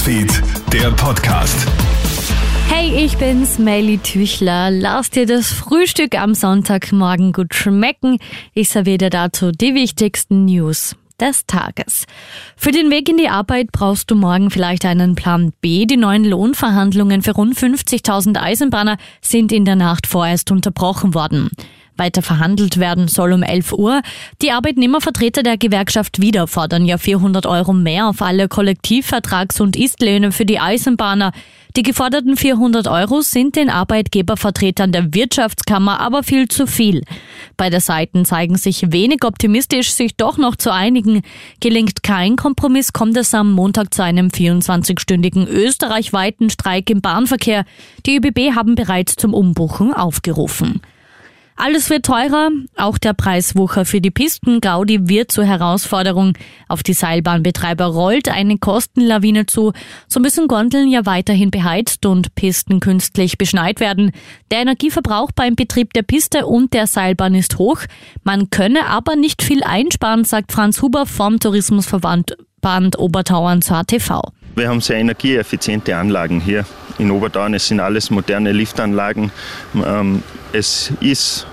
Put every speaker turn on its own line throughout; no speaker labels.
Newsfeed, der Podcast.
Hey, ich bin's, Melly Tüchler. Lass dir das Frühstück am Sonntagmorgen gut schmecken. Ich serviere dir dazu die wichtigsten News des Tages. Für den Weg in die Arbeit brauchst du morgen vielleicht einen Plan B. Die neuen Lohnverhandlungen für rund 50.000 Eisenbahner sind in der Nacht vorerst unterbrochen worden. Weiter verhandelt werden soll um 11 Uhr. Die Arbeitnehmervertreter der Gewerkschaft wieder fordern ja 400 Euro mehr auf alle Kollektivvertrags- und Istlöhne für die Eisenbahner. Die geforderten 400 Euro sind den Arbeitgebervertretern der Wirtschaftskammer aber viel zu viel. Beide Seiten zeigen sich wenig optimistisch, sich doch noch zu einigen. Gelingt kein Kompromiss, kommt es am Montag zu einem 24-stündigen österreichweiten Streik im Bahnverkehr. Die ÖBB haben bereits zum Umbuchen aufgerufen. Alles wird teurer, auch der Preiswucher für die Pisten Gaudi wird zur Herausforderung. Auf die Seilbahnbetreiber rollt eine Kostenlawine zu. So müssen Gondeln ja weiterhin beheizt und Pisten künstlich beschneit werden. Der Energieverbrauch beim Betrieb der Piste und der Seilbahn ist hoch. Man könne aber nicht viel einsparen, sagt Franz Huber vom Tourismusverband Band Obertauern zur ATV.
Wir haben sehr energieeffiziente Anlagen hier in Obertauern. Es sind alles moderne Liftanlagen. Ähm, es ist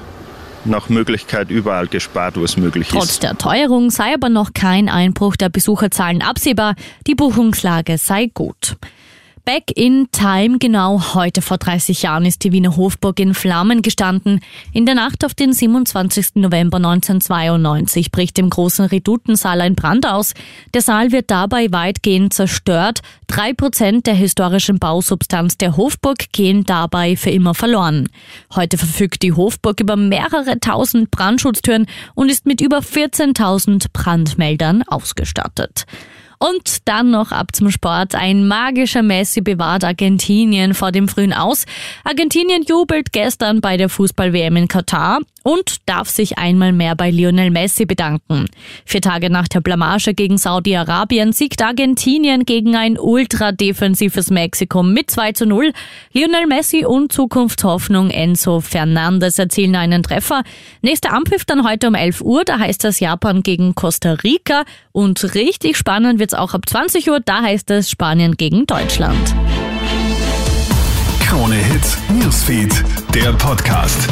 nach Möglichkeit überall gespart, wo es möglich
Trotz
ist.
Trotz der Teuerung sei aber noch kein Einbruch der Besucherzahlen absehbar. Die Buchungslage sei gut. Back in Time, genau heute vor 30 Jahren ist die Wiener Hofburg in Flammen gestanden. In der Nacht auf den 27. November 1992 bricht im großen Redutensaal ein Brand aus. Der Saal wird dabei weitgehend zerstört. Drei Prozent der historischen Bausubstanz der Hofburg gehen dabei für immer verloren. Heute verfügt die Hofburg über mehrere tausend Brandschutztüren und ist mit über 14.000 Brandmeldern ausgestattet. Und dann noch ab zum Sport. Ein magischer Messi bewahrt Argentinien vor dem frühen Aus. Argentinien jubelt gestern bei der Fußball-WM in Katar und darf sich einmal mehr bei Lionel Messi bedanken. Vier Tage nach der Blamage gegen Saudi-Arabien siegt Argentinien gegen ein ultradefensives Mexiko mit 2 zu 0. Lionel Messi und Zukunftshoffnung Enzo Fernandes erzielen einen Treffer. Nächster Anpfiff dann heute um 11 Uhr, da heißt es Japan gegen Costa Rica und richtig spannend wird's auch ab 20 Uhr, da heißt es Spanien gegen Deutschland.
Krone Hits, Newsfeed, der Podcast.